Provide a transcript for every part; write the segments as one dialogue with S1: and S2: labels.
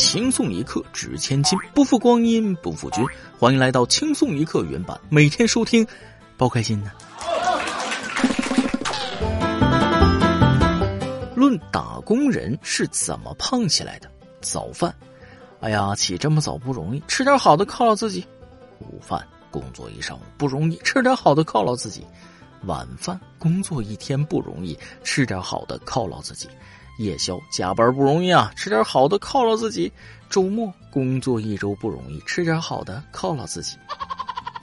S1: 轻松一刻值千金，不负光阴不负君。欢迎来到轻松一刻原版，每天收听，包开心呢。论打工人是怎么胖起来的？早饭，哎呀，起这么早不容易，吃点好的犒劳自己。午饭，工作一上午不容易，吃点好的犒劳自己。晚饭，工作一天不容易，吃点好的犒劳自己。夜宵加班不容易啊，吃点好的犒劳自己；周末工作一周不容易，吃点好的犒劳自己。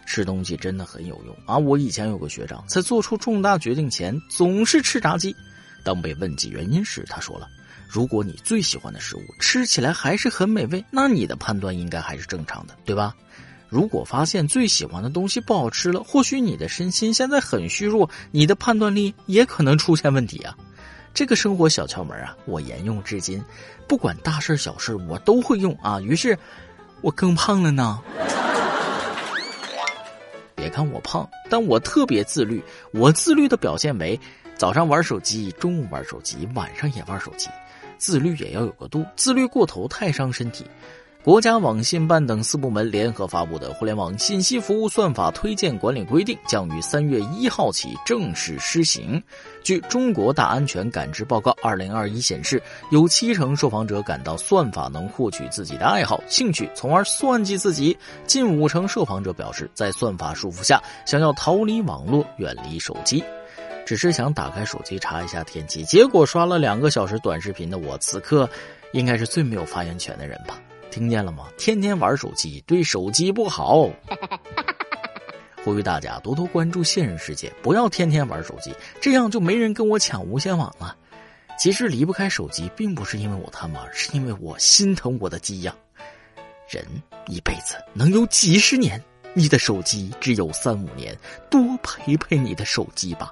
S1: 吃东西真的很有用啊！我以前有个学长，在做出重大决定前总是吃炸鸡。当被问及原因时，他说了：“如果你最喜欢的食物吃起来还是很美味，那你的判断应该还是正常的，对吧？如果发现最喜欢的东西不好吃了，或许你的身心现在很虚弱，你的判断力也可能出现问题啊。”这个生活小窍门啊，我沿用至今，不管大事小事我都会用啊。于是，我更胖了呢。别看我胖，但我特别自律。我自律的表现为：早上玩手机，中午玩手机，晚上也玩手机。自律也要有个度，自律过头太伤身体。国家网信办等四部门联合发布的《互联网信息服务算法推荐管理规定》将于三月一号起正式施行。据《中国大安全感知报告（二零二一）》显示，有七成受访者感到算法能获取自己的爱好、兴趣，从而算计自己；近五成受访者表示，在算法束缚下，想要逃离网络、远离手机。只是想打开手机查一下天气，结果刷了两个小时短视频的我，此刻应该是最没有发言权的人吧。听见了吗？天天玩手机对手机不好。呼吁大家多多关注现实世界，不要天天玩手机，这样就没人跟我抢无线网了。其实离不开手机，并不是因为我贪玩，是因为我心疼我的鸡呀。人一辈子能有几十年，你的手机只有三五年，多陪陪你的手机吧。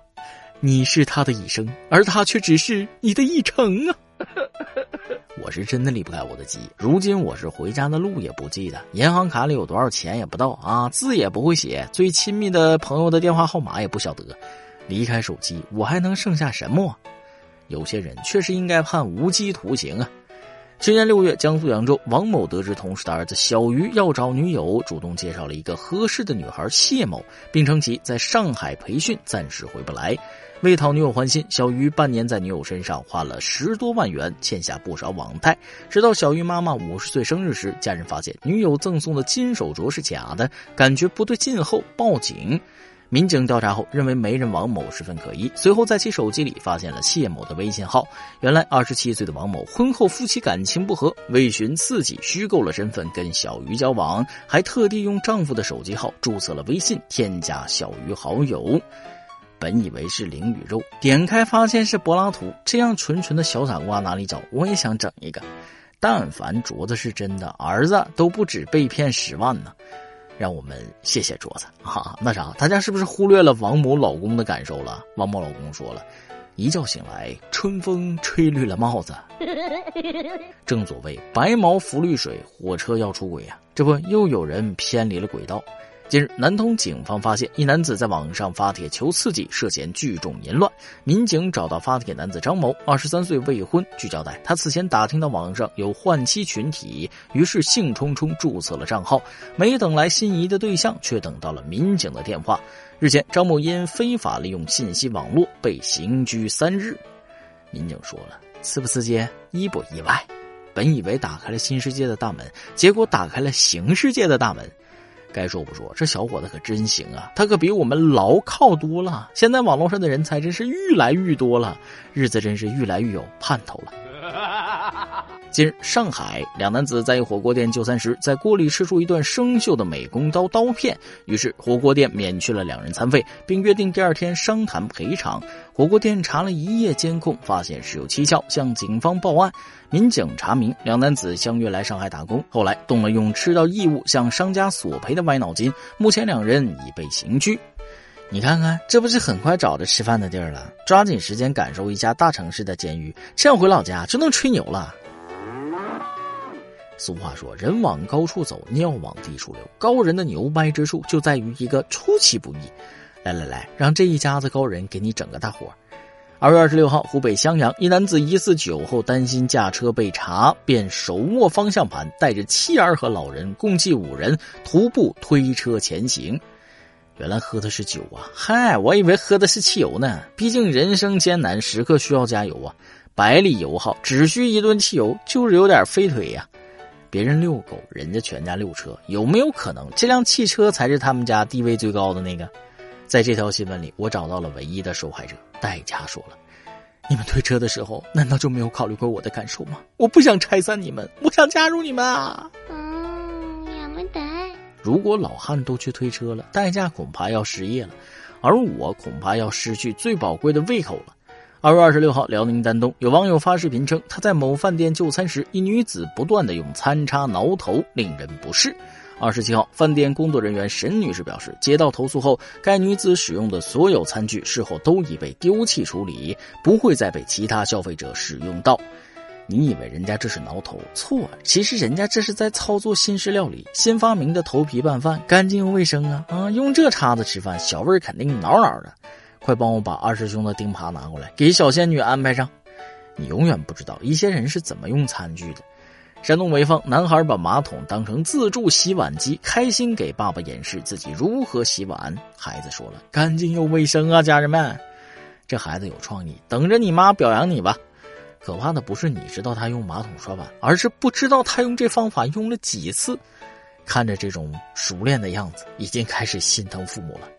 S1: 你是他的一生，而他却只是你的一成啊。我是真的离不开我的鸡，如今我是回家的路也不记得，银行卡里有多少钱也不到啊，字也不会写，最亲密的朋友的电话号码也不晓得。离开手机，我还能剩下什么？有些人确实应该判无期徒刑啊。去年六月，江苏扬州王某得知同事的儿子小鱼要找女友，主动介绍了一个合适的女孩谢某，并称其在上海培训，暂时回不来。为讨女友欢心，小鱼半年在女友身上花了十多万元，欠下不少网贷。直到小鱼妈妈五十岁生日时，家人发现女友赠送的金手镯是假的，感觉不对劲后报警。民警调查后认为媒人王某十分可疑，随后在其手机里发现了谢某的微信号。原来二十七岁的王某婚后夫妻感情不和，为寻刺激虚构了身份跟小鱼交往，还特地用丈夫的手机号注册了微信，添加小鱼好友。本以为是灵与肉，点开发现是柏拉图，这样纯纯的小傻瓜哪里找？我也想整一个。但凡镯子是真的，儿子都不止被骗十万呢。让我们谢谢镯子啊。那啥，大家是不是忽略了王某老公的感受了？王某老公说了，一觉醒来，春风吹绿了帽子。正所谓白毛浮绿水，火车要出轨呀！这不又有人偏离了轨道？近日，南通警方发现一男子在网上发帖求刺激，涉嫌聚众淫乱。民警找到发帖男子张某，二十三岁，未婚。据交代，他此前打听到网上有换妻群体，于是兴冲冲注册了账号。没等来心仪的对象，却等到了民警的电话。日前，张某因非法利用信息网络被刑拘三日。民警说了：“刺不刺激？意不意外？本以为打开了新世界的大门，结果打开了刑世界的大门。”该说不说，这小伙子可真行啊！他可比我们牢靠多了。现在网络上的人才真是愈来愈多了，日子真是愈来愈有盼头了。近日，上海两男子在一火锅店就餐时，在锅里吃出一段生锈的美工刀刀片，于是火锅店免去了两人餐费，并约定第二天商谈赔偿。火锅店查了一夜监控，发现事有蹊跷，向警方报案。民警查明，两男子相约来上海打工，后来动了用吃到异物向商家索赔的歪脑筋。目前两人已被刑拘。你看看，这不是很快找着吃饭的地儿了？抓紧时间感受一下大城市的监狱，这样回老家就能吹牛了。俗话说：“人往高处走，尿往低处流。”高人的牛掰之处就在于一个出其不意。来来来，让这一家子高人给你整个大活二月二十六号，湖北襄阳一男子疑似酒后担心驾车被查，便手握方向盘，带着妻儿和老人共计五人徒步推车前行。原来喝的是酒啊！嗨，我以为喝的是汽油呢。毕竟人生艰难，时刻需要加油啊！百里油耗，只需一顿汽油，就是有点飞腿呀。别人遛狗，人家全家遛车，有没有可能这辆汽车才是他们家地位最高的那个？在这条新闻里，我找到了唯一的受害者，代驾说了：“你们推车的时候，难道就没有考虑过我的感受吗？我不想拆散你们，我想加入你们啊！”如果老汉都去推车了，代驾恐怕要失业了，而我恐怕要失去最宝贵的胃口了。二月二十六号，辽宁丹东有网友发视频称，他在某饭店就餐时，一女子不断的用餐叉挠头，令人不适。二十七号，饭店工作人员沈女士表示，接到投诉后，该女子使用的所有餐具事后都已被丢弃处理，不会再被其他消费者使用到。你以为人家这是挠头？错，其实人家这是在操作新式料理，新发明的头皮拌饭，干净又卫生啊！啊，用这叉子吃饭，小味儿肯定挠挠的。快帮我把二师兄的钉耙拿过来，给小仙女安排上。你永远不知道一些人是怎么用餐具的。山东潍坊男孩把马桶当成自助洗碗机，开心给爸爸演示自己如何洗碗。孩子说了：“干净又卫生啊，家人们。”这孩子有创意，等着你妈表扬你吧。可怕的不是你知道他用马桶刷碗，而是不知道他用这方法用了几次。看着这种熟练的样子，已经开始心疼父母了。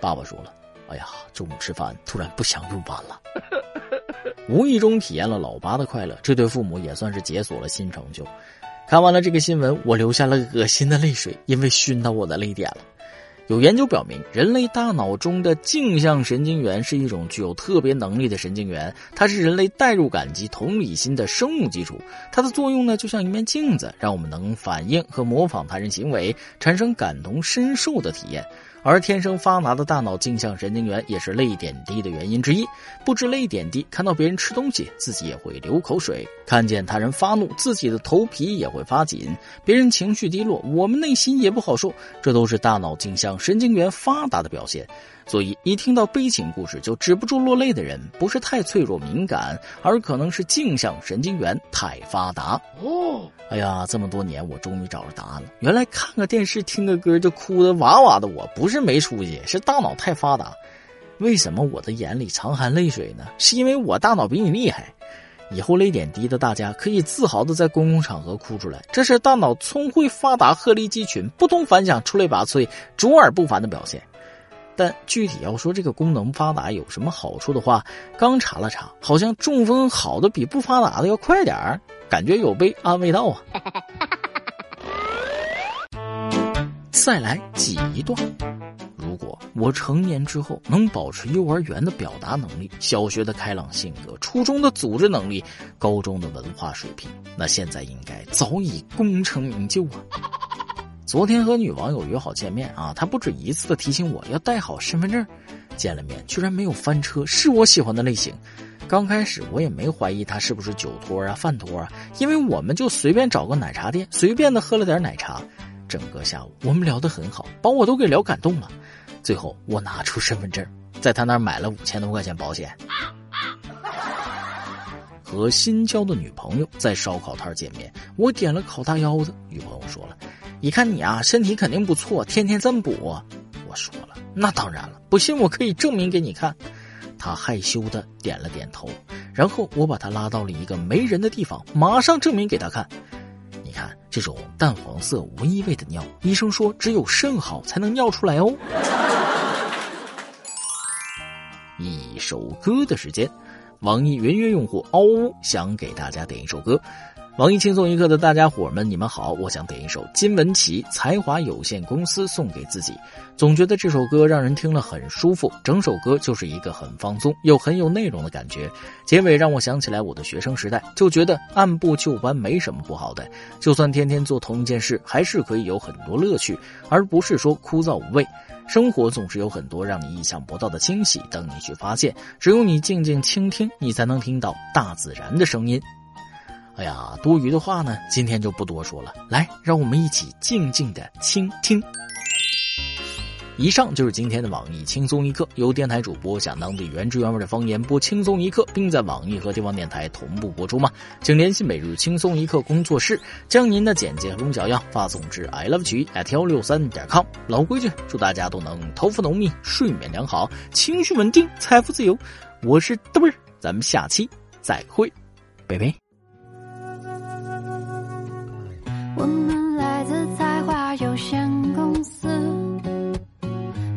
S1: 爸爸说了：“哎呀，中午吃饭突然不想用碗了。”无意中体验了老八的快乐，这对父母也算是解锁了新成就。看完了这个新闻，我流下了恶心的泪水，因为熏到我的泪点了。有研究表明，人类大脑中的镜像神经元是一种具有特别能力的神经元，它是人类代入感及同理心的生物基础。它的作用呢，就像一面镜子，让我们能反映和模仿他人行为，产生感同身受的体验。而天生发达的大脑镜像神经元也是泪点低的原因之一。不知泪点低，看到别人吃东西，自己也会流口水；看见他人发怒，自己的头皮也会发紧；别人情绪低落，我们内心也不好受。这都是大脑镜像神经元发达的表现。所以，一听到悲情故事就止不住落泪的人，不是太脆弱敏感，而可能是镜像神经元太发达。哦，哎呀，这么多年，我终于找着答案了。原来看个电视、听个歌就哭的哇哇的，我不是没出息，是大脑太发达。为什么我的眼里常含泪水呢？是因为我大脑比你厉害。以后泪点低的大家可以自豪的在公共场合哭出来，这是大脑聪慧发达、鹤立鸡群、不同凡响、出类拔萃、卓尔不凡的表现。但具体要说这个功能发达有什么好处的话，刚查了查，好像中风好的比不发达的要快点儿，感觉有被安慰到啊。再来挤一段。如果我成年之后能保持幼儿园的表达能力、小学的开朗性格、初中的组织能力、高中的文化水平，那现在应该早已功成名就啊。昨天和女网友约好见面啊，她不止一次的提醒我要带好身份证。见了面居然没有翻车，是我喜欢的类型。刚开始我也没怀疑他是不是酒托啊、饭托啊，因为我们就随便找个奶茶店，随便的喝了点奶茶。整个下午我们聊得很好，把我都给聊感动了。最后我拿出身份证，在他那儿买了五千多块钱保险。和新交的女朋友在烧烤摊见面，我点了烤大腰子，女朋友说了。你看你啊，身体肯定不错，天天这么补。我说了，那当然了，不信我可以证明给你看。他害羞的点了点头，然后我把他拉到了一个没人的地方，马上证明给他看。你看这种淡黄色无异味的尿，医生说只有肾好才能尿出来哦。一首歌的时间，网易云音乐用户嗷呜想给大家点一首歌。网易轻松一刻的大家伙们，你们好！我想点一首金文岐才华有限公司送给自己。总觉得这首歌让人听了很舒服，整首歌就是一个很放松又很有内容的感觉。结尾让我想起来我的学生时代，就觉得按部就班没什么不好的。就算天天做同一件事，还是可以有很多乐趣，而不是说枯燥无味。生活总是有很多让你意想不到的惊喜等你去发现。只有你静静倾听，你才能听到大自然的声音。哎呀，多余的话呢，今天就不多说了。来，让我们一起静静的倾听。以上就是今天的网易轻松一刻，由电台主播讲当地原汁原味的方言播轻松一刻，并在网易和地方电台同步播出吗？请联系每日轻松一刻工作室，将您的简介和龙小样发送至 i love 曲 at 幺六三点 com。老规矩，祝大家都能头发浓密、睡眠良好、情绪稳定、财富自由。我是嘚儿，咱们下期再会，拜拜。
S2: 我们来自才华有限公司。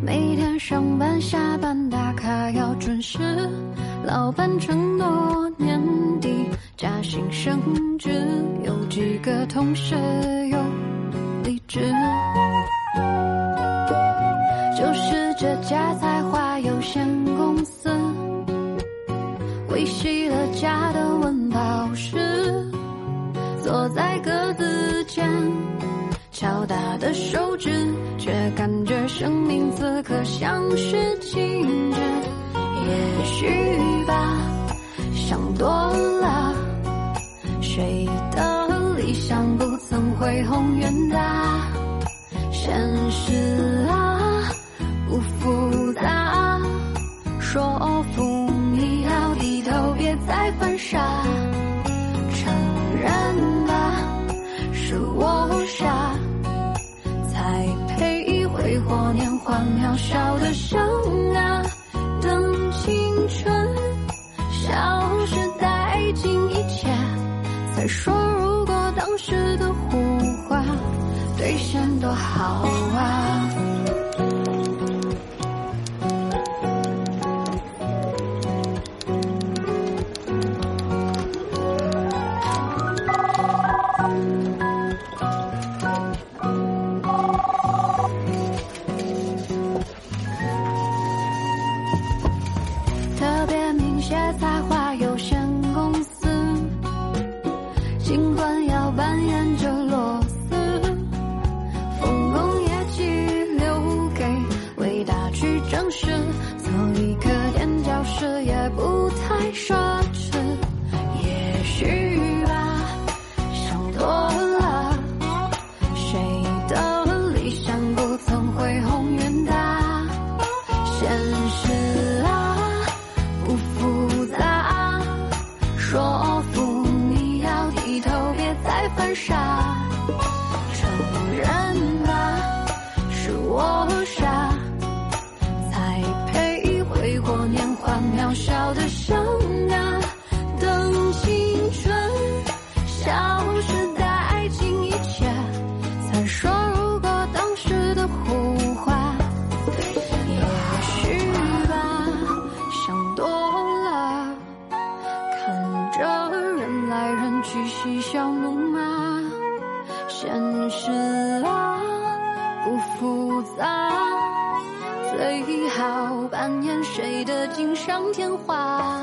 S2: 每天上班下班打卡要准时，老板承诺年底加薪升职，有几个同事知，却感觉生命此刻像是静或年华渺小的生啊，等青春消失殆尽一切，再说如果当时的胡话兑现多好啊。最好扮演谁的锦上添花，